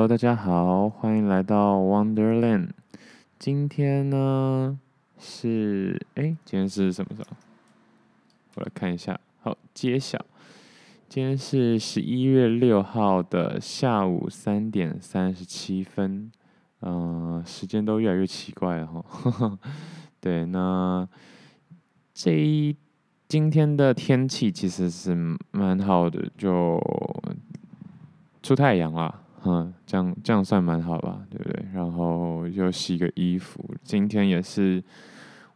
Hello，大家好，欢迎来到 Wonderland。今天呢是哎，今天是什么时候？我来看一下，好，揭晓。今天是十一月六号的下午三点三十七分。嗯、时间都越来越奇怪了哈。对，那这一今天的天气其实是蛮好的，就出太阳了。嗯，这样这样算蛮好吧，对不对？然后又洗个衣服，今天也是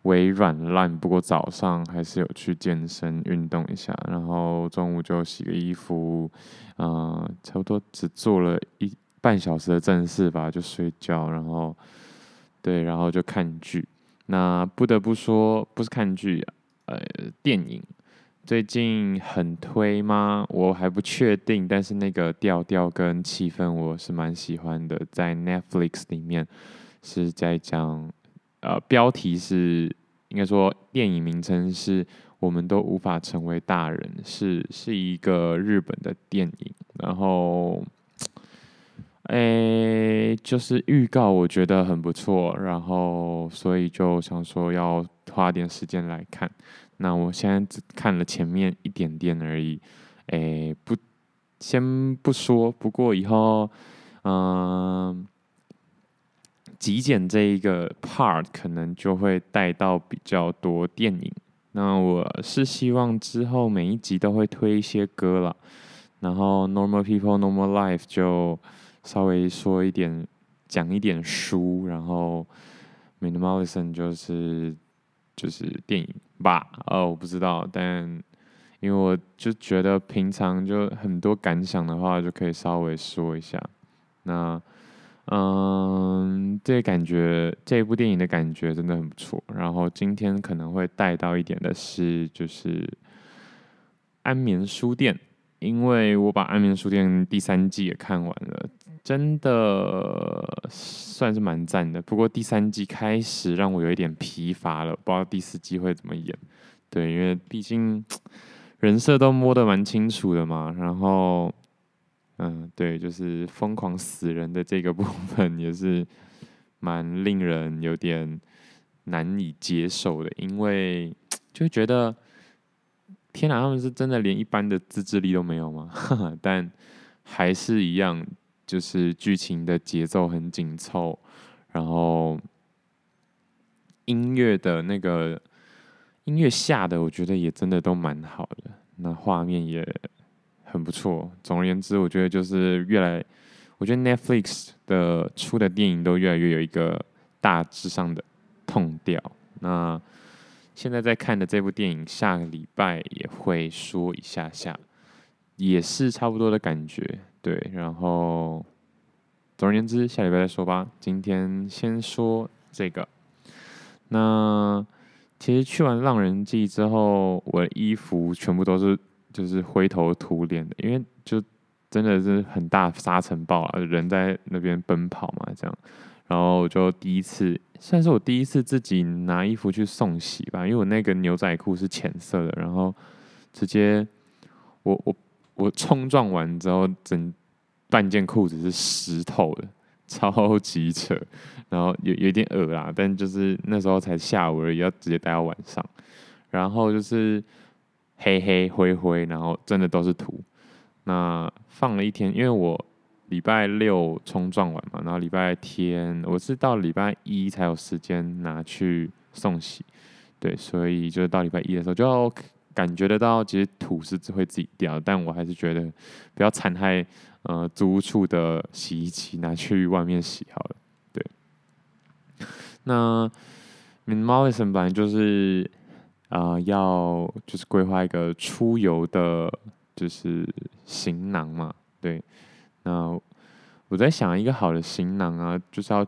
微软烂，不过早上还是有去健身运动一下，然后中午就洗个衣服，嗯、差不多只做了一半小时的正事吧，就睡觉，然后对，然后就看剧。那不得不说，不是看剧，呃，电影。最近很推吗？我还不确定，但是那个调调跟气氛我是蛮喜欢的，在 Netflix 里面是在讲，呃，标题是应该说电影名称是我们都无法成为大人，是是一个日本的电影，然后，诶，就是预告我觉得很不错，然后所以就想说要花点时间来看。那我现在只看了前面一点点而已，诶，不，先不说。不过以后，嗯、极简这一个 part 可能就会带到比较多电影。那我是希望之后每一集都会推一些歌了，然后 Normal People Normal Life 就稍微说一点，讲一点书，然后 Minimalism 就是。就是电影吧，哦，我不知道，但因为我就觉得平常就很多感想的话，就可以稍微说一下。那，嗯，这感觉这部电影的感觉真的很不错。然后今天可能会带到一点的是，就是安眠书店，因为我把安眠书店第三季也看完了。真的算是蛮赞的，不过第三季开始让我有一点疲乏了，不知道第四季会怎么演。对，因为毕竟人设都摸得蛮清楚的嘛，然后，嗯，对，就是疯狂死人的这个部分也是蛮令人有点难以接受的，因为就觉得天哪，他们是真的连一般的自制力都没有吗？哈哈，但还是一样。就是剧情的节奏很紧凑，然后音乐的那个音乐下的，我觉得也真的都蛮好的，那画面也很不错。总而言之，我觉得就是越来，我觉得 Netflix 的出的电影都越来越有一个大致上的 tone 调。那现在在看的这部电影，下个礼拜也会说一下下，也是差不多的感觉。对，然后总而言之，下礼拜再说吧。今天先说这个。那其实去完浪人季之后，我的衣服全部都是就是灰头土脸的，因为就真的是很大沙尘暴啊，人在那边奔跑嘛，这样。然后就第一次，算是我第一次自己拿衣服去送洗吧，因为我那个牛仔裤是浅色的，然后直接我我。我冲撞完之后，整半件裤子是湿透的，超级扯。然后有有点恶啦，但就是那时候才下午而已，要直接待到晚上。然后就是黑黑灰灰，然后真的都是土。那放了一天，因为我礼拜六冲撞完嘛，然后礼拜天我是到礼拜一才有时间拿去送洗。对，所以就是到礼拜一的时候就要。感觉得到，其实土是只会自己掉，但我还是觉得不要残害呃租屋处的洗衣机，拿去外面洗好了。对，那 minimalism 本来就是啊、要就是规划一个出游的，就是行囊嘛。对，那我在想一个好的行囊啊，就是要。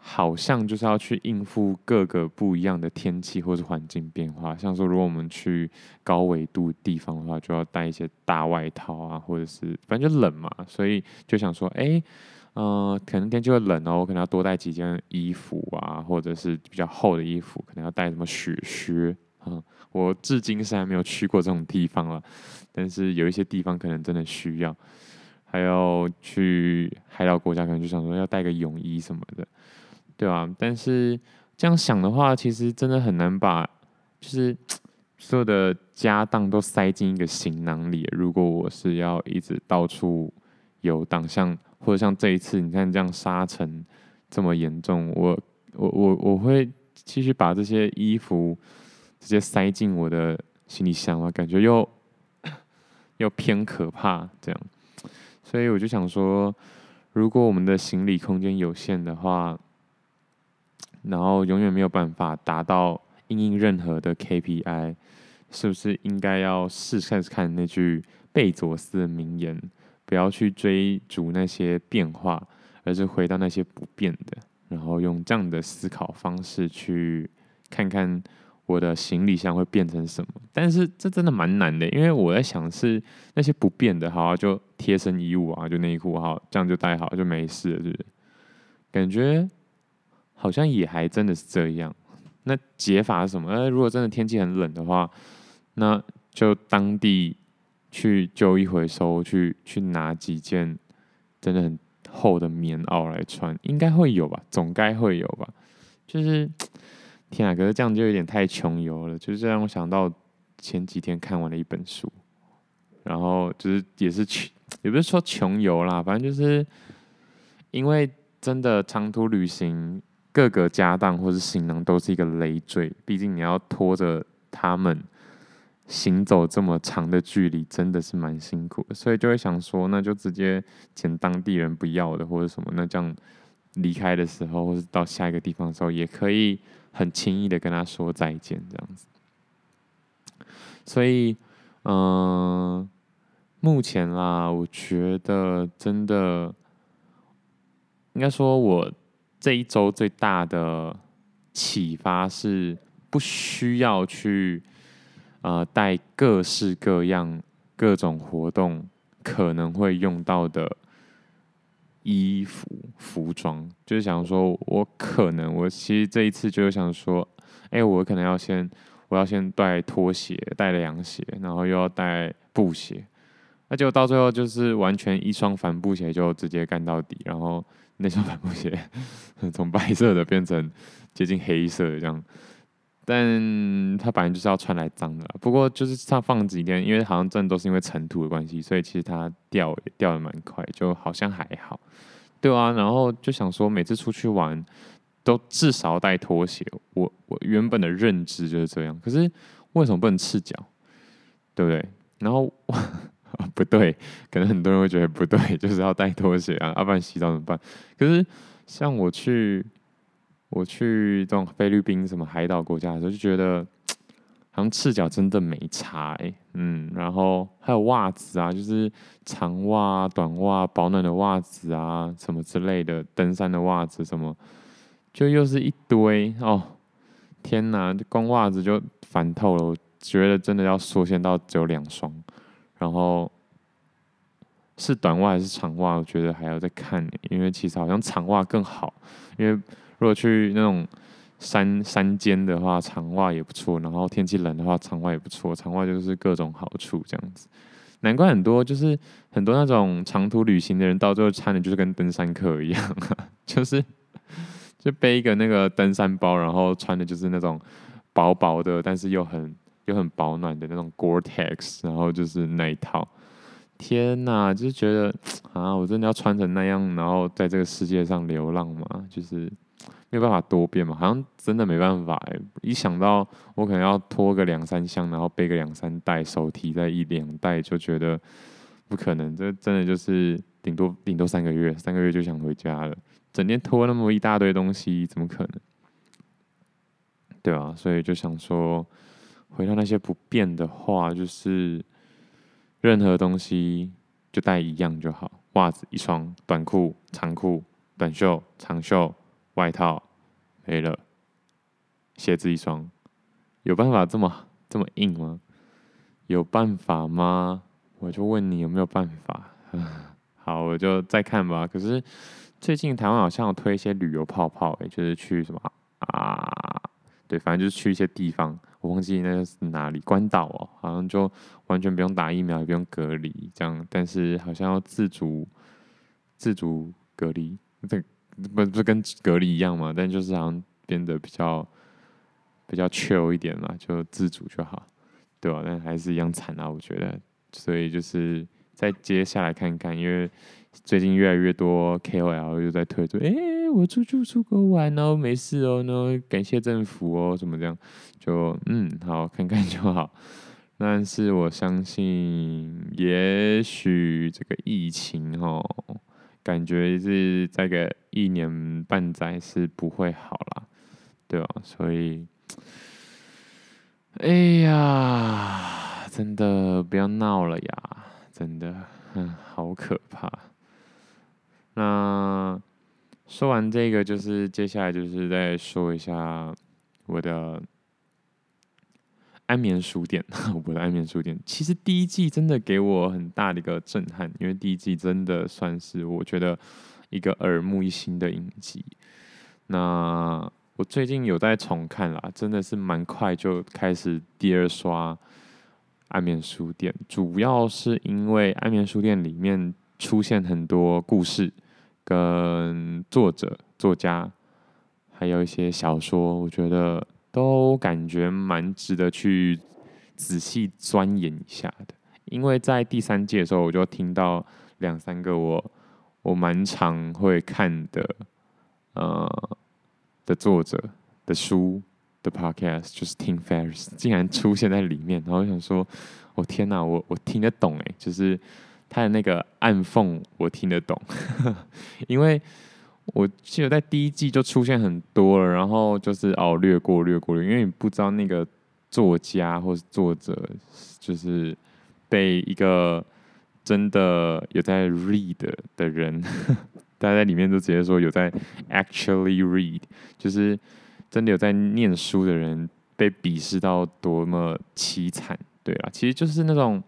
好像就是要去应付各个不一样的天气或者环境变化，像说如果我们去高纬度地方的话，就要带一些大外套啊，或者是反正就冷嘛，所以就想说，哎、嗯、可能天气会冷哦，我可能要多带几件衣服啊，或者是比较厚的衣服，可能要带什么雪靴啊。我至今是还没有去过这种地方了，但是有一些地方可能真的需要。还要去海岛国家，可能就想说要带个泳衣什么的，对吧？但是这样想的话，其实真的很难把就是 所有的家当都塞进一个行囊里。如果我是要一直到处游荡，像或者像这一次，你看这样沙尘这么严重，我我我我会继续把这些衣服直接塞进我的行李箱吗？感觉又又偏可怕，这样。所以我就想说，如果我们的行李空间有限的话，然后永远没有办法达到因应任何的 KPI，是不是应该要试试看那句贝佐斯的名言：不要去追逐那些变化，而是回到那些不变的，然后用这样的思考方式去看看。我的行李箱会变成什么？但是这真的蛮难的，因为我在想是那些不变的，好啊，就贴身衣物啊，就内裤，好，这样就带好就没事了，是不是？感觉好像也还真的是这样。那解法是什么？呃，如果真的天气很冷的话，那就当地去旧衣回收，去去拿几件真的很厚的棉袄来穿，应该会有吧？总该会有吧？就是。天啊！可是这样就有点太穷游了，就是让我想到前几天看完了一本书，然后就是也是穷，也不是说穷游啦，反正就是因为真的长途旅行，各个家当或是行囊都是一个累赘，毕竟你要拖着他们行走这么长的距离，真的是蛮辛苦的，所以就会想说，那就直接捡当地人不要的或者什么，那这样离开的时候，或是到下一个地方的时候，也可以。很轻易的跟他说再见，这样子。所以，嗯、目前啦，我觉得真的应该说，我这一周最大的启发是，不需要去呃带各式各样、各种活动可能会用到的。衣服、服装，就是想说，我可能，我其实这一次就是想说，哎、我可能要先，我要先带拖鞋、带凉鞋，然后又要带布鞋，那就到最后就是完全一双帆布鞋就直接干到底，然后那双帆布鞋从白色的变成接近黑色的这样。但他本来就是要穿来脏的，不过就是他放几天，因为好像真的都是因为尘土的关系，所以其实它掉也掉的蛮快，就好像还好，对啊。然后就想说，每次出去玩都至少带拖鞋，我我原本的认知就是这样。可是为什么不能赤脚？对不对？然后 不对，可能很多人会觉得不对，就是要带拖鞋啊，要 不然洗澡怎么办？可是像我去。我去这种菲律宾什么海岛国家的时候，就觉得 好像赤脚真的没差哎，嗯，然后还有袜子啊，就是长袜、短袜、保暖的袜子啊，什么之类的，登山的袜子什么，就又是一堆哦，天哪，光袜子就烦透了，我觉得真的要缩限到只有两双，然后是短袜还是长袜，我觉得还要再看，因为其实好像长袜更好，因为。如果去那种山山间的话，长袜也不错。然后天气冷的话，长袜也不错。长袜就是各种好处这样子。难怪很多就是很多那种长途旅行的人，到最后穿的就是跟登山客一样，就是就背一个那个登山包，然后穿的就是那种薄薄的，但是又很又很保暖的那种 Gore-Tex，然后就是那一套。天呐，就是觉得啊，我真的要穿成那样，然后在这个世界上流浪吗？就是。没有办法多变嘛，好像真的没办法。一想到我可能要拖个两三箱，然后背个两三袋，手提再一两袋，就觉得不可能。这真的就是顶多顶多三个月，三个月就想回家了。整天拖那么一大堆东西，怎么可能？对啊，所以就想说，回到那些不变的话，就是任何东西就带一样就好。袜子一双，短裤、长裤、短袖、长袖。外套没了，鞋子一双，有办法这么 这么硬吗？有办法吗？我就问你有没有办法？好，我就再看吧。可是最近台湾好像有推一些旅游泡泡，欸，就是去什么啊？对，反正就是去一些地方我忘记那是哪里关岛哦，好像就完全不用打疫苗，也不用隔离这样，但是好像要自主自主隔离，这不不跟隔离一样嘛？但就是好像变得比较比较 chill 一点嘛，就自主就好，对吧？但还是一样惨啊，我觉得，所以就是再接下来看看，因为最近越来越多 KOL 又在推出，哎、我出去出国玩哦，没事哦，那感谢政府哦，什么这样。就嗯，好，看看就好。但是我相信，也许这个疫情哦，感觉是这个一年半载是不会好啦，对吧？所以，哎呀，真的不要闹了呀！真的，嗯，好可怕。那说完这个，就是接下来就是再说一下我的。安眠书店，我的安眠书店，其实第一季真的给我很大的一个震撼，因为第一季真的算是我觉得一个耳目一新的影集。那我最近有在重看啦，真的是蛮快就开始第二刷安眠书店，主要是因为安眠书店里面出现很多故事跟作者、作家，还有一些小说，我觉得。都感觉蛮值得去仔细钻研一下的，因为在第三届的时候，我就听到两三个我我蛮常会看的呃的作者的书的 podcast，就是 Tim Ferris 竟然出现在里面，然后我想说，我、天哪，我我听得懂哎，就是他的那个暗讽我听得懂，因为。我记得在第一季就出现很多了，然后就是哦略过略过，因为你不知道那个作家或是作者，就是被一个真的有在 read 的人，大家在里面都直接说有在 actually read，就是真的有在念书的人被鄙视到多么凄惨，对啊，其实就是那种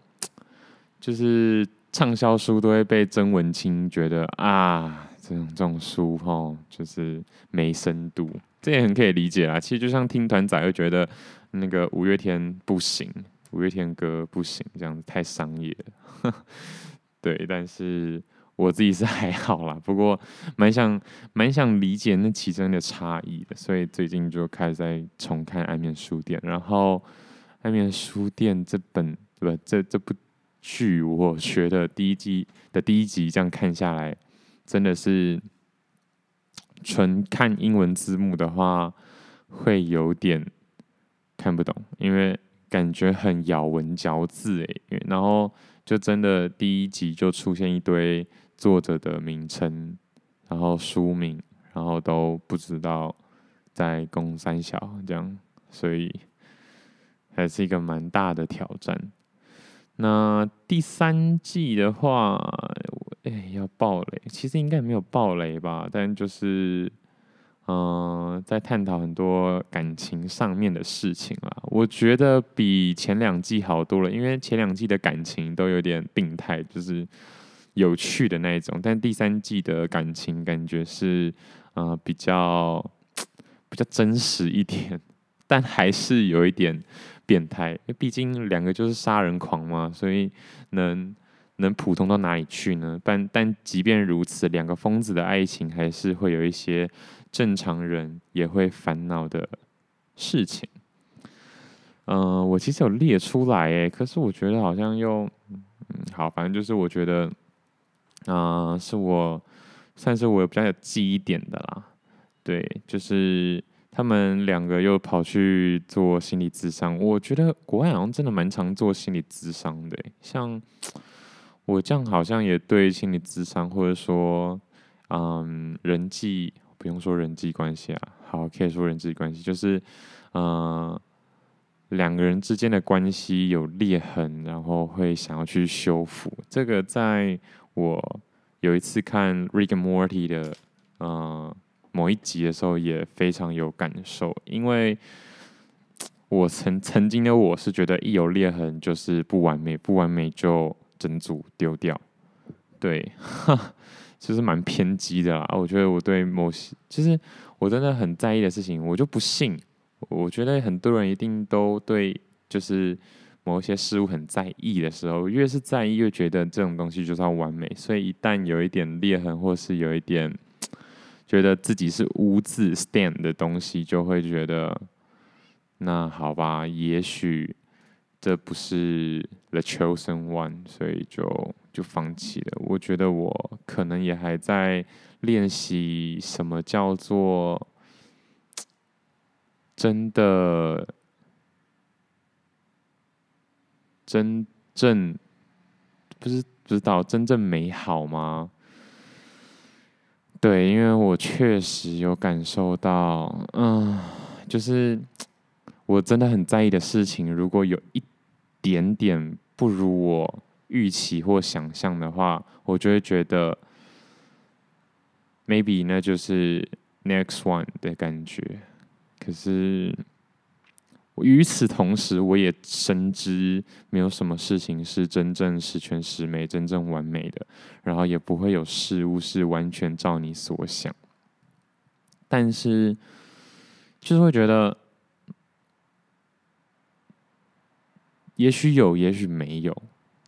就是畅销书都会被曾文清觉得啊。这种这种书哈，就是没深度，这也很可以理解啦。其实就像听团仔会觉得那个五月天不行，五月天歌不行，这样子太商业了。对，但是我自己是还好啦，不过蛮想蛮想理解那其中的差异的，所以最近就开始在重看《安眠书店》，然后《安眠书店》这本对吧？这这部剧，我学的第一季的第一集这样看下来。真的是纯看英文字幕的话，会有点看不懂，因为感觉很咬文嚼字诶。然后就真的第一集就出现一堆作者的名称，然后书名，然后都不知道在攻三小这样，所以还是一个蛮大的挑战。那第三季的话。哎、要爆雷？其实应该没有爆雷吧，但就是，嗯、在探讨很多感情上面的事情啦。我觉得比前两季好多了，因为前两季的感情都有点病态，就是有趣的那一种，但第三季的感情感觉是，呃，比较比较真实一点，但还是有一点变态，毕竟两个就是杀人狂嘛，所以能。能普通到哪里去呢？但但即便如此，两个疯子的爱情还是会有一些正常人也会烦恼的事情。嗯、我其实有列出来诶，可是我觉得好像又嗯好，反正就是我觉得啊、是我算是我比较有记忆点的啦。对，就是他们两个又跑去做心理咨商，我觉得国外好像真的蛮常做心理咨商的，像。我这样好像也对心理咨商，或者说，嗯，人际不用说人际关系啊，好，可以说人际关系，就是，嗯，两个人之间的关系有裂痕，然后会想要去修复。这个在我有一次看 Rick and Morty 的，嗯，某一集的时候也非常有感受，因为我曾曾经的我是觉得一有裂痕就是不完美，不完美就。整组丢掉，对，其实蛮偏激的啦。我觉得我对某些，其实我真的很在意的事情，我就不信，我觉得很多人一定都对，就是某一些事物很在意的时候，越是在意，越觉得这种东西就是要完美。所以一旦有一点裂痕，或是有一点觉得自己是污渍 stain 的东西，就会觉得，那好吧，也许这不是 the chosen one，所以就就放弃了。我觉得我可能也还在练习什么叫做。真的，真正不是不知道真正美好吗？对，因为我确实有感受到，嗯，就是我真的很在意的事情，如果有一点点不如我预期或想象的话，我就会觉得，maybe 那就是 next one 的感觉。可是，与此同时，我也深知没有什么事情是真正十全十美、真正完美的，然后也不会有事物是完全照你所想。但是，就是会觉得，也许有，也许没有，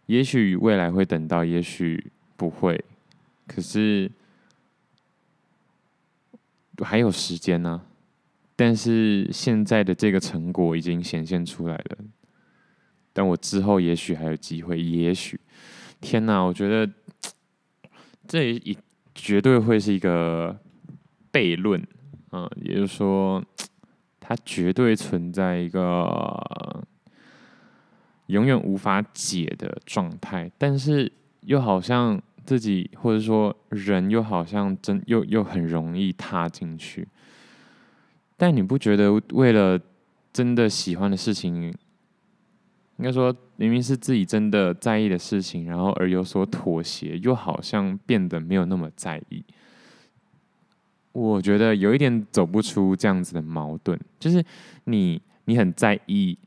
也许未来会等到，也许不会。可是，还有时间呢、但是现在的这个成果已经显现出来了，但我之后也许还有机会，也许，天哪，我觉得这也绝对会是一个悖论，嗯，也就是说，它绝对存在一个永远无法解的状态，但是又好像自己或者说人又好像真又又很容易踏进去。但你不觉得为了真的喜欢的事情，应该说明明是自己真的在意的事情，然后而有所妥协，又好像变得没有那么在意？我觉得有一点走不出这样子的矛盾，就是你你很在意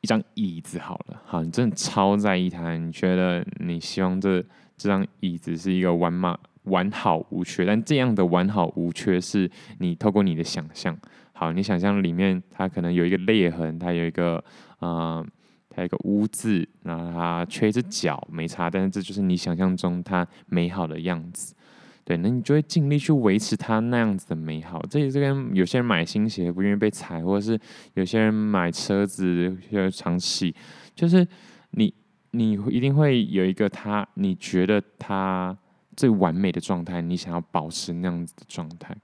一张椅子，好了，好，你真的超在意它，你觉得你希望这这张椅子是一个完美。完好无缺，但这样的完好无缺是你透过你的想象。好，你想象里面它可能有一个裂痕，它有一个呃，它有一个污渍，然后它缺一只脚，没差。但是这就是你想象中它美好的样子。对，那你就会尽力去维持它那样子的美好。这里这边有些人买新鞋不愿意被踩，或者是有些人买车子要常洗，就是你你一定会有一个他，你觉得他。最完美的状态，你想要保持那样子的状态，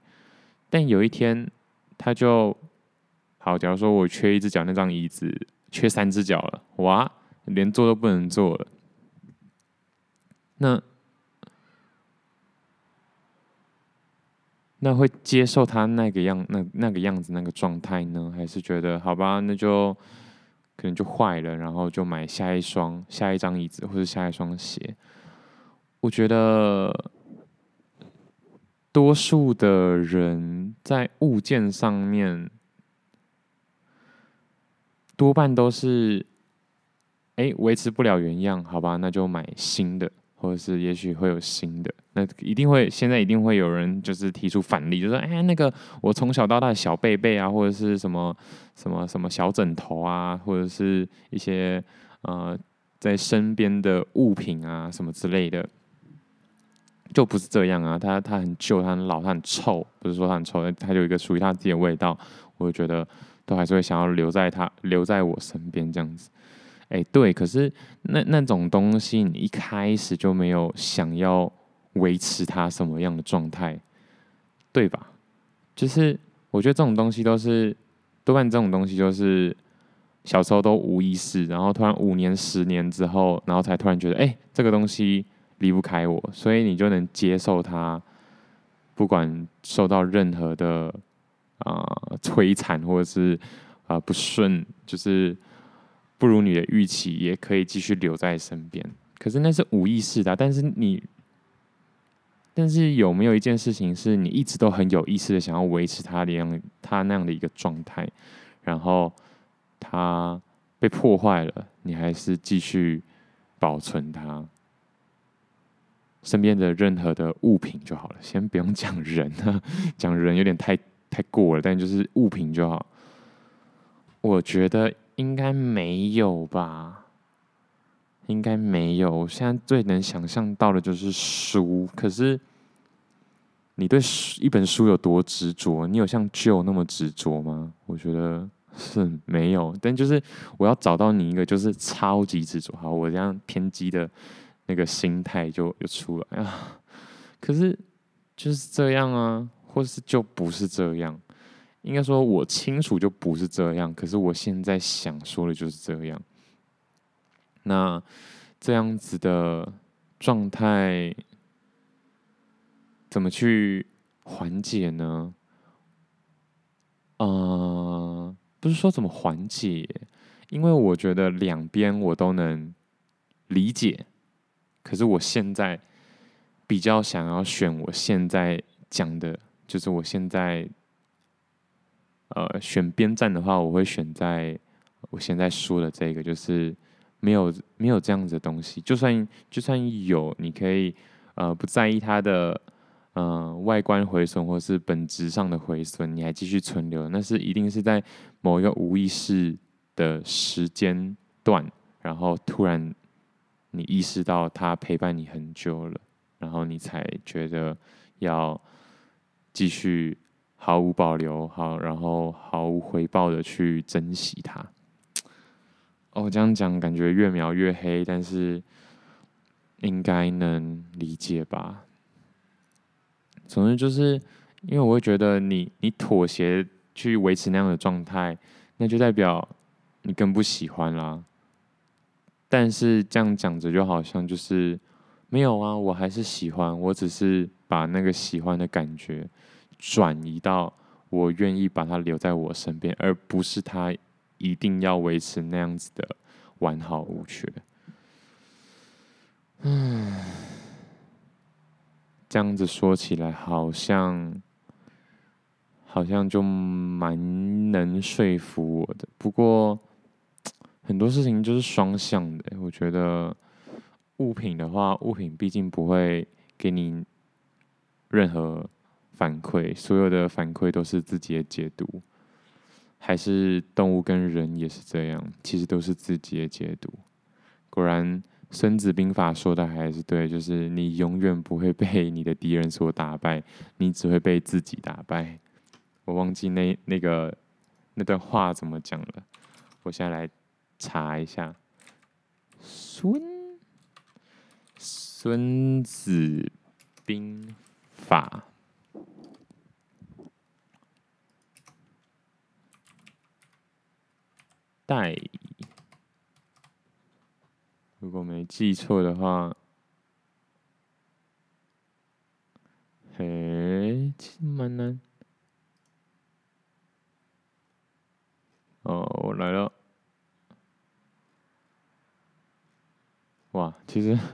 但有一天他就好，假如说我缺一只脚，那张椅子缺三只脚了，哇，连坐都不能坐了。那那会接受他那个样那那个样子那个状态呢？还是觉得好吧，那就可能就坏了，然后就买下一双下一张椅子或者下一双鞋？我觉得，多数的人在物件上面，多半都是，哎，维持不了原样，好吧，那就买新的，或者是也许会有新的，那一定会，现在一定会有人就是提出反例，就说，哎，那个我从小到大的小被被啊，或者是什么什么什么小枕头啊，或者是一些呃在身边的物品啊，什么之类的。就不是这样啊，它它很旧，它很老，它很臭。不是说它很臭，它有一个属于它自己的味道。我就觉得都还是会想要留在它，留在我身边这样子。哎、对，可是那那种东西，你一开始就没有想要维持它什么样的状态，对吧？就是我觉得这种东西都是多半这种东西就是小时候都无意识，然后突然五年、十年之后，然后才突然觉得，哎、这个东西。离不开我，所以你就能接受他，不管受到任何的啊、摧残或者是啊、不顺，就是不如你的预期，也可以继续留在身边。可是那是无意识的，但是你，但是有没有一件事情是你一直都很有意识的想要维持他的样，他那样的一个状态，然后他被破坏了，你还是继续保存它？身边的任何的物品就好了，先不用讲人啊，讲人有点太太过了，但就是物品就好。我觉得应该没有吧，应该没有。我现在最能想象到的就是书，可是你对一本书有多执着？你有像旧那么执着吗？我觉得是没有。但就是我要找到你一个就是超级执着，好，我这样偏激的那个心态就就出来啊。可是就是这样啊。或是就不是这样，应该说我清楚就不是这样。可是我现在想说的就是这样。那这样子的状态怎么去缓解呢？呃，不是说怎么缓解，因为我觉得两边我都能理解。可是我现在比较想要选我现在讲的。就是我现在，呃，选边站的话，我会选在我现在说的这个，就是没有没有这样子的东西。就算就算有，你可以呃不在意它的呃外观毁损，或是本质上的毁损，你还继续存留，那是一定是在某一个无意识的时间段，然后突然你意识到他陪伴你很久了，然后你才觉得要。继续毫无保留，好，然后毫无回报的去珍惜他。哦，这样讲感觉越描越黑，但是应该能理解吧？总之就是因为我会觉得你你妥协去维持那样的状态，那就代表你更不喜欢啦。但是这样讲着就好像就是没有啊，我还是喜欢，我只是。把那个喜欢的感觉转移到我愿意把他留在我身边，而不是他一定要维持那样子的完好无缺。嗯，这样子说起来好像好像就蛮能说服我的。不过很多事情就是双向的，我觉得物品的话，物品毕竟不会给你。任何反馈，所有的反馈都是自己的解读，还是动物跟人也是这样，其实都是自己的解读。果然，《孙子兵法》说的还是对，就是你永远不会被你的敌人所打败，你只会被自己打败。我忘记那那个那段话怎么讲了，我现在来查一下。孙孙子兵。法，代，如果没记错的话，嘿，其实蛮难。哦，我来了。哇，其实。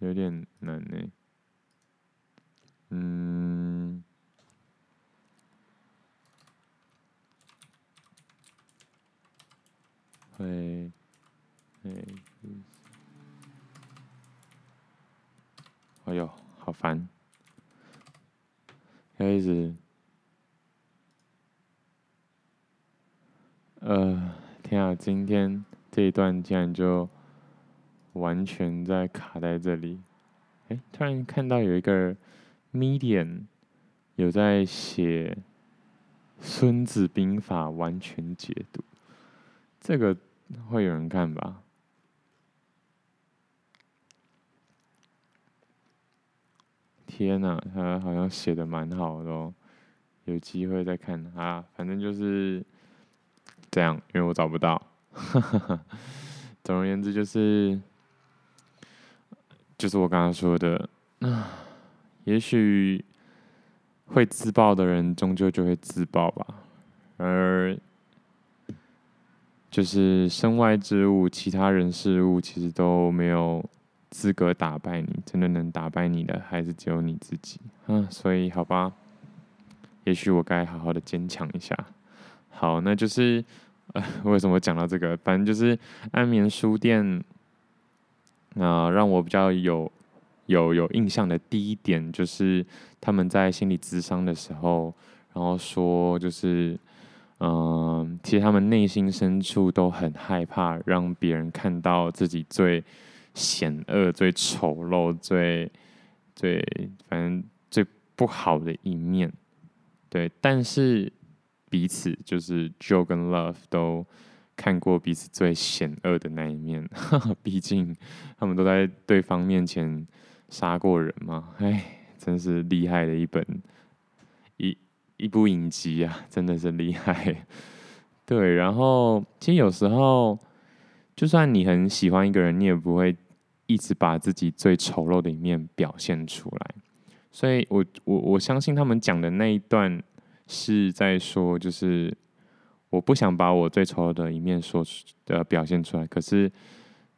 有点难呢，嗯，会，会，哎呦，好烦，开始，呃，天啊，今天这一段竟然就。完全在卡在这里，哎，突然看到有一个 Medium 有在写《孙子兵法》完全解读，这个会有人看吧？天哪，他好像写的蛮好的哦，有机会再看啊，反正就是这样，因为我找不到。哈哈哈总而言之，就是。就是我刚刚说的，啊，也许会自爆的人终究就会自爆吧。而就是身外之物，其他人事物其实都没有资格打败你。真的能打败你的，还是只有你自己。啊，所以好吧，也许我该好好的坚强一下。好，那就是呃，为什么讲到这个？反正就是安眠书店。那、呃、让我比较有有有印象的第一点，就是他们在心理咨商的时候，然后说就是，嗯、其实他们内心深处都很害怕让别人看到自己最险恶、最丑陋、最最反正最不好的一面。对，但是彼此就是 Joe 跟 Love 都看过彼此最险恶的那一面，毕竟他们都在对方面前杀过人嘛。哎，真是厉害的一本一一部影集啊，真的是厉害。对，然后其实有时候，就算你很喜欢一个人，你也不会一直把自己最丑陋的一面表现出来。所以我我我相信他们讲的那一段是在说，就是我不想把我最丑陋的一面说出呃表现出来，可是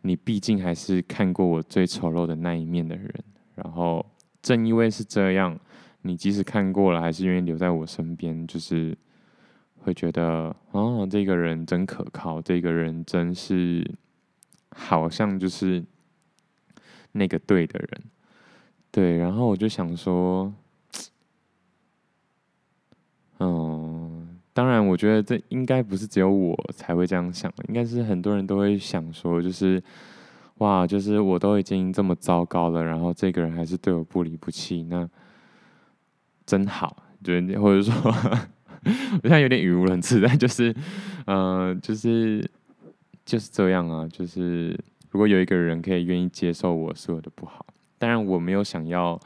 你毕竟还是看过我最丑陋的那一面的人，然后正因为是这样，你即使看过了，还是愿意留在我身边，就是会觉得哦，这个人真可靠，这个人真是好像就是那个对的人。对，然后我就想说，嗯，当然，我觉得这应该不是只有我才会这样想，应该是很多人都会想说，就是哇，就是我都已经这么糟糕了，然后这个人还是对我不离不弃，那真好，对，或者说，我现在有点语无伦次，但就是，嗯，就是就是这样啊，就是如果有一个人可以愿意接受我所有的不好。当然我没有想要，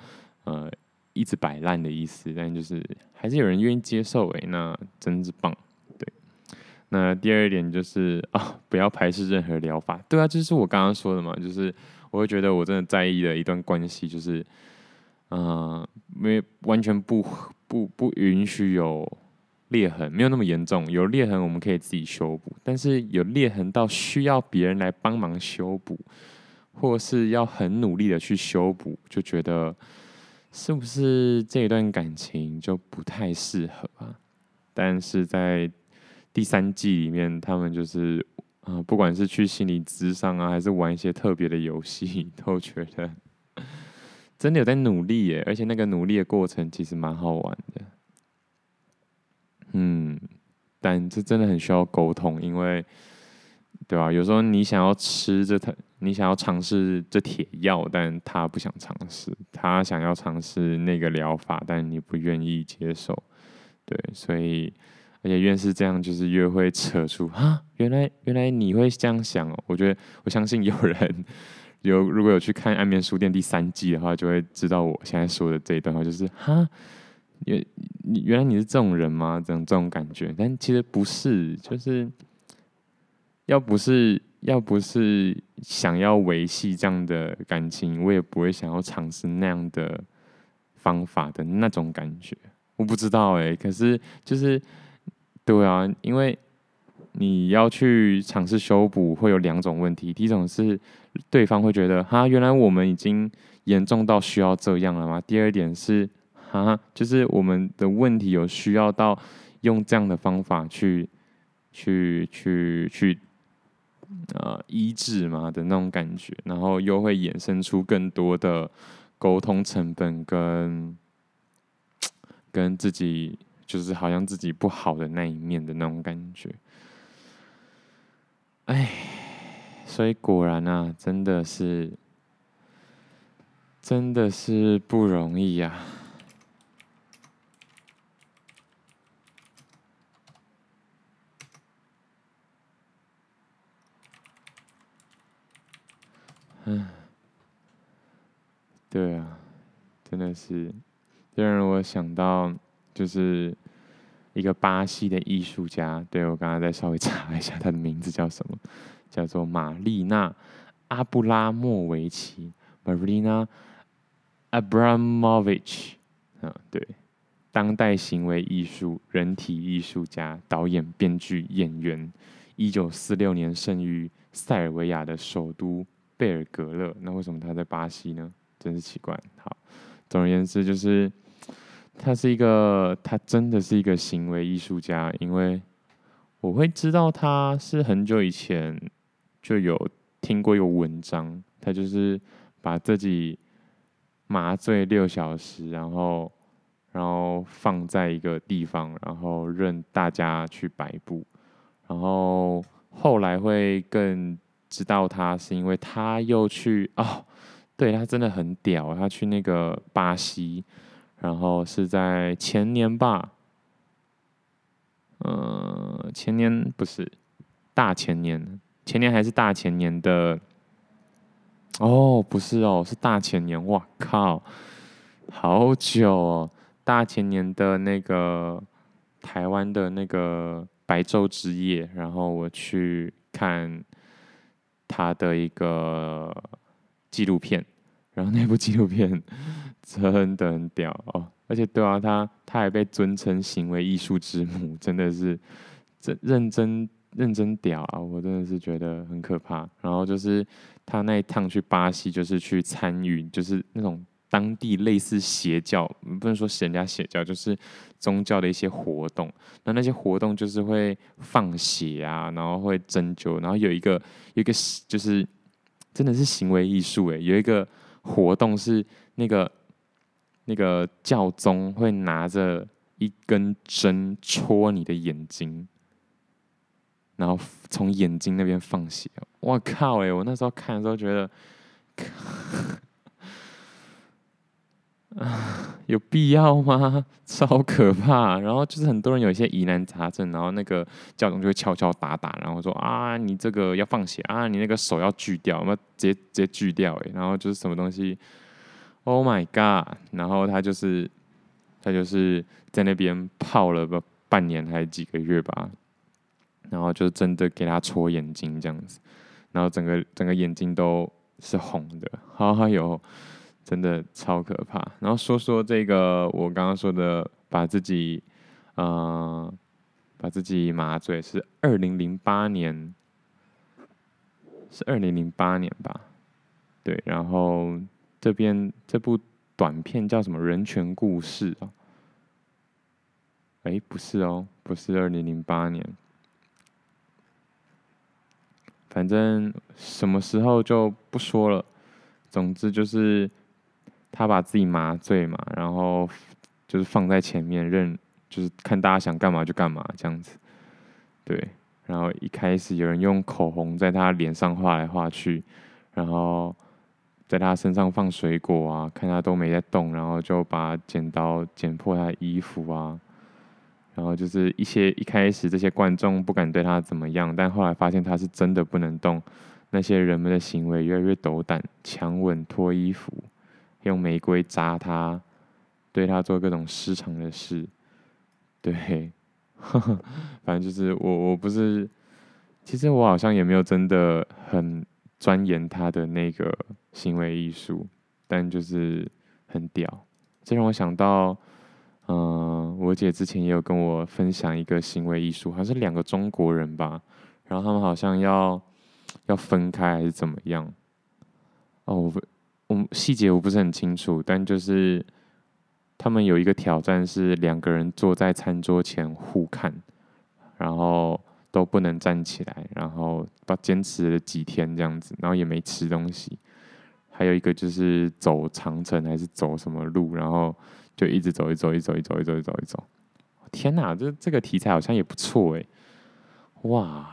呃，一直摆烂的意思，但就是还是有人愿意接受诶，那真是棒，对。那第二点就是 啊，不要排斥任何疗法，对啊，就是我刚刚说的嘛，就是我会觉得我真的在意的一段关系，就是，呃，没完全不不不允许有裂痕，没有那么严重，有裂痕我们可以自己修补，但是有裂痕到需要别人来帮忙修补。或是要很努力的去修补，就觉得是不是这一段感情就不太适合啊？但是在第三季里面，他们就是啊、不管是去心理咨商啊，还是玩一些特别的游戏，都觉得 真的有在努力耶，而且那个努力的过程其实蛮好玩的。嗯，但这真的很需要沟通，因为。对吧？有时候你想要吃这他，你想要尝试这铁药，但他不想尝试；他想要尝试那个疗法，但你不愿意接受。对，所以而且越是这样，就是越会扯出啊，原来原来你会这样想哦。我觉得我相信有人有如果有去看《安眠书店》第三季的话，就会知道我现在说的这一段话，就是哈，原原来你是这种人吗？这种这种感觉，但其实不是，就是。要不是要不是想要维系这样的感情，我也不会想要尝试那样的方法的那种感觉。我不知道哎、可是就是对啊，因为你要去尝试修补，会有两种问题。第一种是对方会觉得，哈，原来我们已经严重到需要这样了吗？第二点是，哈，就是我们的问题有需要到用这样的方法去去去去。呃，医治嘛的那种感觉，然后又会衍生出更多的沟通成本跟跟自己就是好像自己不好的那一面的那种感觉。哎，所以果然啊，真的是真的是不容易呀、啊。嗯，对啊，真的是，这让我想到就是一个巴西的艺术家，对，我刚刚再稍微 查一下他的名字叫什么，叫做玛丽娜阿布拉莫维奇 （Marina Abramovich）。嗯，对，当代行为艺术、人体艺术家、导演、编剧、演员，一九四六年生于塞尔维亚的首都。贝尔格勒，那为什么他在巴西呢？真是奇怪。好，总而言之，就是他是一个，他真的是一个行为艺术家。因为我会知道他是很久以前就有听过一个文章，他就是把自己麻醉六小时，然后然后放在一个地方，然后任大家去摆布，然后后来会更知道他是因为他又去哦，对，他真的很屌，他去那个巴西，然后是在前年吧。呃，前年不是大前年，前年还是大前年的？哦，不是哦，是大前年。哇靠，好久哦！大前年的那个台湾的那个白昼之夜，然后我去看他的一个纪录片，然后那部纪录片 真的很屌哦。而且对啊，他他还被尊称行为艺术之母，真的是真认真认真屌啊！我真的是觉得很可怕。然后就是他那一趟去巴西，就是去参与，就是那种当地类似邪教，不能说人家邪教，就是宗教的一些活动。那那些活动就是会放血啊，然后会针灸，然后有一个有一个就是真的是行为艺术诶，有一个活动是那个。那个教宗会拿着一根针戳你的眼睛，然后从眼睛那边放血。我靠！哎，我那时候看的时候觉得，有必要吗？超可怕！然后就是很多人有一些疑难杂症，然后那个教宗就会敲敲打打，然后说啊，你这个要放血啊，你那个手要锯掉，那直接直接锯掉。哎，然后就是什么东西。Oh my god！然后他就是，他就是在那边泡了个半年还是几个月吧，然后就真的给他戳眼睛这样子，然后整个整个眼睛都是红的，哎呦，真的超可怕。然后说说这个我刚刚说的，把自己，呃，把自己麻醉是二零零八年，是二零零八年吧？对，然后。这边这部短片叫什么？人权故事啊？哎，不是哦，不是二零零八年，反正什么时候就不说了。总之就是他把自己麻醉嘛，然后就是放在前面，任就是看大家想干嘛就干嘛这样子。对，然后一开始有人用口红在他脸上画来画去，然后。在他身上放水果啊，看他都没在动，然后就把剪刀剪破他的衣服啊，然后就是一些一开始这些观众不敢对他怎么样，但后来发现他是真的不能动，那些人们的行为越来越斗胆，强吻、脱衣服，用玫瑰扎他，对他做各种失常的事，对，呵呵，反正就是我我不是，其实我好像也没有真的很。钻研他的那个行为艺术，但就是很屌。这让我想到，嗯、我姐之前也有跟我分享一个行为艺术，好像是两个中国人吧，然后他们好像要要分开还是怎么样？哦，我，细节我不是很清楚，但就是他们有一个挑战是两个人坐在餐桌前互看，然后。都不能站起来，然后把坚持了几天这样子，然后也没吃东西。还有一个就是走长城还是走什么路，然后就一直走，一走，一走，一走，一走，一走，一走。天哪，这这个题材好像也不错哎。哇，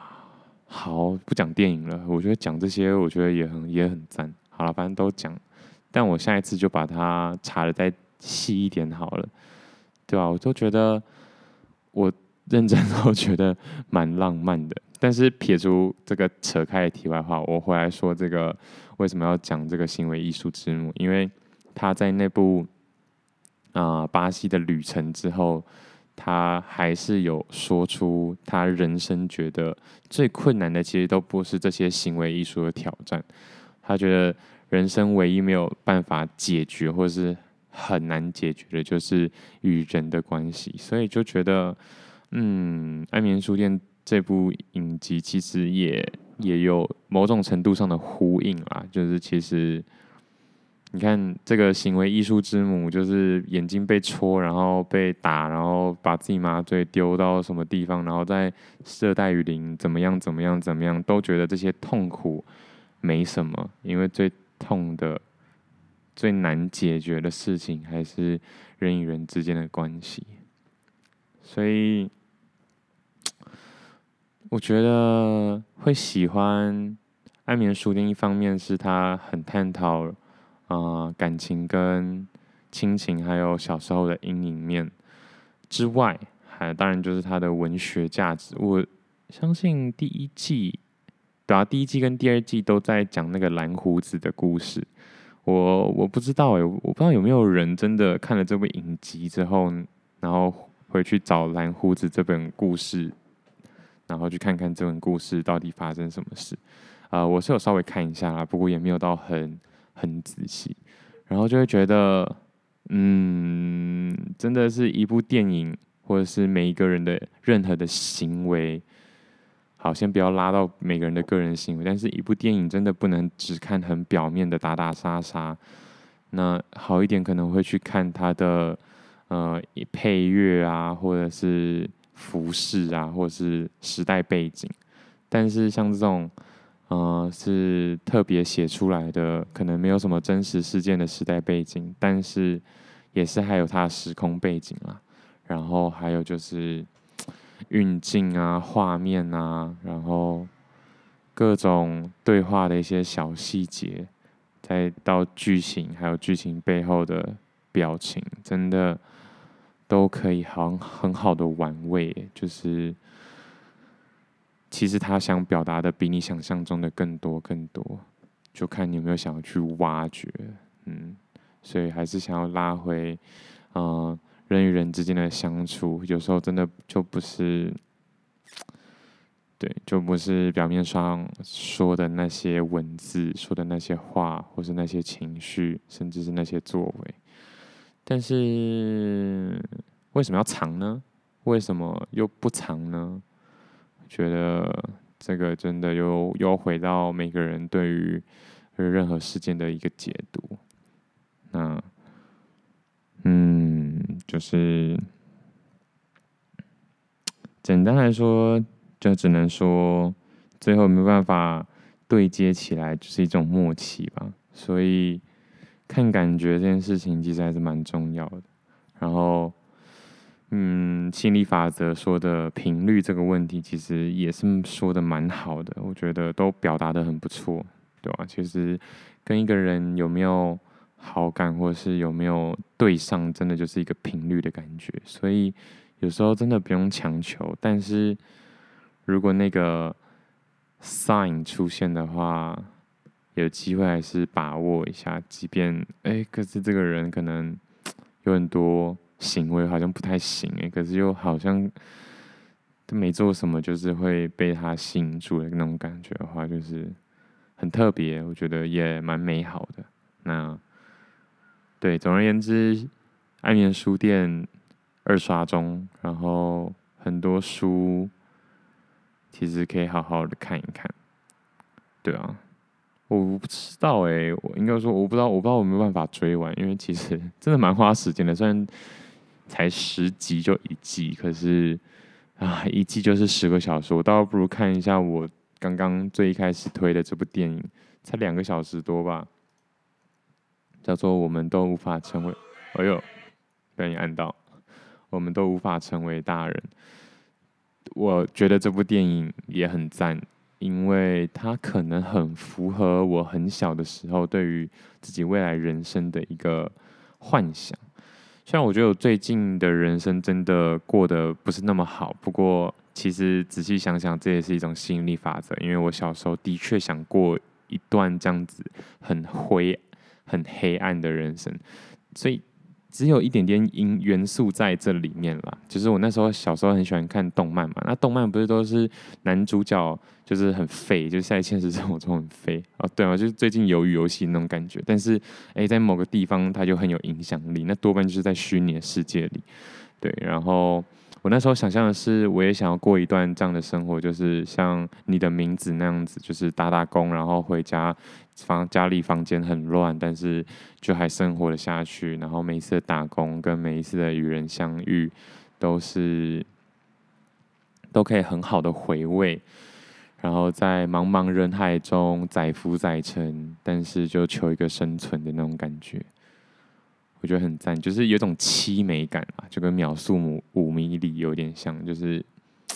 好，不讲电影了，我觉得讲这些，我觉得也很也很赞。好了，反正都讲，但我下一次就把它查得再细一点好了，对吧？我都觉得我。认真都 觉得蛮浪漫的，但是撇除这个扯开的题外话，我回来说这个为什么要讲这个行为艺术之母？因为他在那部啊、巴西的旅程之后，他还是有说出他人生觉得最困难的，其实都不是这些行为艺术的挑战。他觉得人生唯一没有办法解决或是很难解决的，就是与人的关系，所以就觉得。嗯，《安眠书店》这部影集其实也也有某种程度上的呼应啦，就是其实你看这个行为艺术之母，就是眼睛被戳，然后被打，然后把自己麻醉丢到什么地方，然后在热带雨林怎么样怎么样怎么样，都觉得这些痛苦没什么，因为最痛的、最难解决的事情还是人与人之间的关系。所以，我觉得会喜欢《安眠书店》，一方面是他很探讨啊、感情跟亲情，还有小时候的阴影面之外，还当然就是他的文学价值。我相信第一季，对啊，第一季跟第二季都在讲那个蓝胡子的故事。我我不知道诶，我不知道有没有人真的看了这部影集之后，然后回去找蓝胡子这本故事，然后去看看这本故事到底发生什么事。啊、我是有稍微看一下啦，不过也没有到很很仔细，然后就会觉得，嗯，真的是一部电影，或者是每一个人的任何的行为。好，先不要拉到每个人的个人行为，但是一部电影真的不能只看很表面的打打杀杀。那好一点可能会去看它的呃配乐啊，或者是服饰啊，或者是时代背景。但是像这种呃是特别写出来的，可能没有什么真实事件的时代背景，但是也是还有它的时空背景啦。然后还有就是。运镜啊，画面啊，然后各种对话的一些小细节，再到剧情，还有剧情背后的表情，真的都可以很很好的玩味。就是其实他想表达的比你想象中的更多更多，就看你有没有想要去挖掘。嗯，所以还是想要拉回，嗯、人与人之间的相处，有时候真的就不是，对，就不是表面上说的那些文字、说的那些话，或是那些情绪，甚至是那些作为。但是为什么要藏呢？为什么又不藏呢？觉得这个真的又又回到每个人对于任何事件的一个解读。那，嗯。就是简单来说，就只能说最后没办法对接起来，就是一种默契吧。所以看感觉这件事情其实还是蛮重要的。然后，嗯，心理法则说的频率这个问题，其实也是说的蛮好的。我觉得都表达的很不错，对吧？其实跟一个人有没有好感，或是有没有对上，真的就是一个频率的感觉。所以有时候真的不用强求，但是如果那个 sign 出现的话，有机会还是把握一下。即便哎、可是这个人可能有很多行为好像不太行哎，可是又好像都没做什么，就是会被他吸引住的那种感觉的话，就是很特别。我觉得也蛮美好的。那。对，总而言之，《安眠书店》二刷中，然后很多书其实可以好好的看一看。对啊，我不知道哎、欸，我应该说我不知道，我不知道我没有办法追完，因为其实 真的蛮花时间的。虽然才十集就一季，可是啊，一季就是十个小时，我倒不如看一下我刚刚最一开始推的这部电影，才两个小时多吧。叫做我们都无法成为，哎呦，被你按到，我们都无法成为大人。我觉得这部电影也很赞，因为它可能很符合我很小的时候对于自己未来人生的一个幻想。虽然我觉得我最近的人生真的过得不是那么好，不过其实仔细想想，这也是一种吸引力法则。因为我小时候的确想过一段这样子很灰。很黑暗的人生，所以只有一点点因元素在这里面啦。就是我那时候小时候很喜欢看动漫嘛，那动漫不是都是男主角就是很废，就是在现实生活中很废啊？对啊，就是最近鱿鱼游戏那种感觉。但是诶，在某个地方它就很有影响力，那多半就是在虚拟的世界里。对，然后。我那时候想象的是，我也想要过一段这样的生活，就是像你的名字那样子，就是打打工，然后回家房家里房间很乱，但是就还生活了下去。然后每一次的打工跟每一次的与人相遇，都是都可以很好的回味。然后在茫茫人海中载浮载沉，但是就求一个生存的那种感觉，我觉得很赞，就是有种凄美感啊，就跟秒速五五米里有点像，就是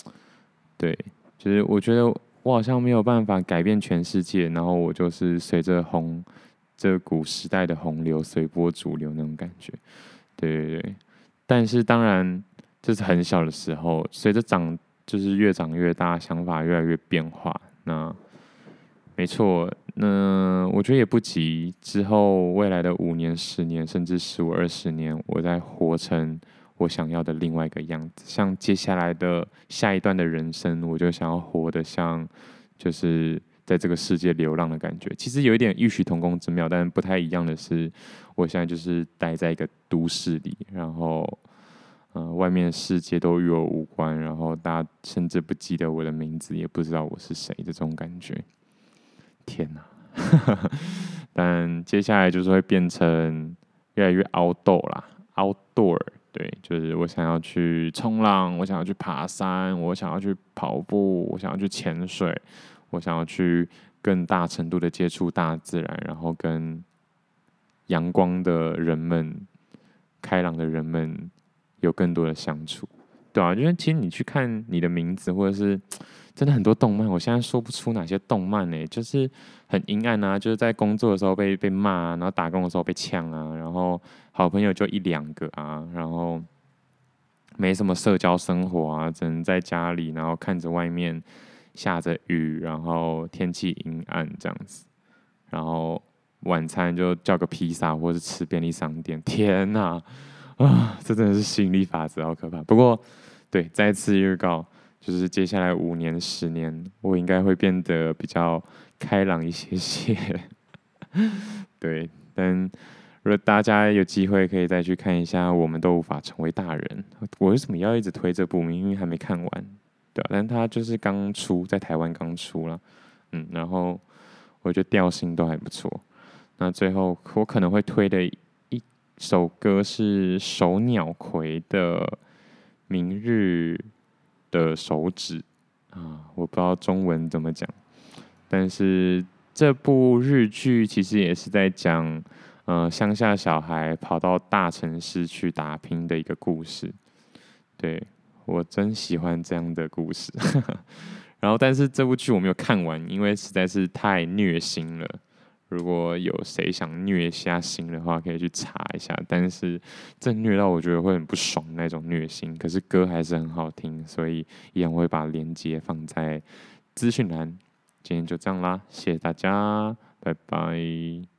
对，就是我觉得我好像没有办法改变全世界，然后我就是随着洪这股时代的洪流随波逐流那种感觉，对对对，但是当然。这是很小的时候，随着长，就是越长越大，想法越来越变化。那没错，那我觉得也不急。之后未来的五年、十年，甚至十五、二十年，我再活成我想要的另外一个样子。像接下来的下一段的人生，我就想要活得像，就是在这个世界流浪的感觉。其实有一点异曲同工之妙，但不太一样的是，我现在就是待在一个都市里，然后。呃，外面世界都与我无关，然后大家甚至不记得我的名字，也不知道我是谁的这种感觉。天哪！但接下来就是会变成越来越 outdoor 啦，outdoor，对，就是我想要去冲浪，我想要去爬山，我想要去跑步，我想要去潜水，我想要去更大程度的接触大自然，然后跟阳光的人们、开朗的人们。有更多的相处，对啊，因为其实你去看你的名字，或者是真的很多动漫，我现在说不出哪些动漫呢，就是很阴暗啊，就是在工作的时候被被骂啊，然后打工的时候被呛啊，然后好朋友就一两个啊，然后没什么社交生活啊，只能在家里，然后看着外面下着雨，然后天气阴暗这样子，然后晚餐就叫个披萨，或者吃便利商店，天哪！啊，这真的是吸引力法则，好可怕。不过，对，再次预告，就是接下来五年、十年，我应该会变得比较开朗一些些。对，但如果大家有机会，可以再去看一下《我们都无法成为大人》。我为什么要一直推这部？明明还没看完，对，但它就是刚出，在台湾刚出了，嗯，然后我觉得调性都还不错。那最后，我可能会推的一。首歌是守鸟葵的《明日的手指》啊，我不知道中文怎么讲，但是这部日剧其实也是在讲，呃，乡下小孩跑到大城市去打拼的一个故事。对，我真喜欢这样的故事。然后，但是这部剧我没有看完，因为实在是太虐心了。如果有谁想虐下心的话，可以去查一下。但是这虐到我觉得会很不爽那种虐心，可是歌还是很好听，所以一样会把链接放在资讯栏。今天就这样啦，谢谢大家，拜拜。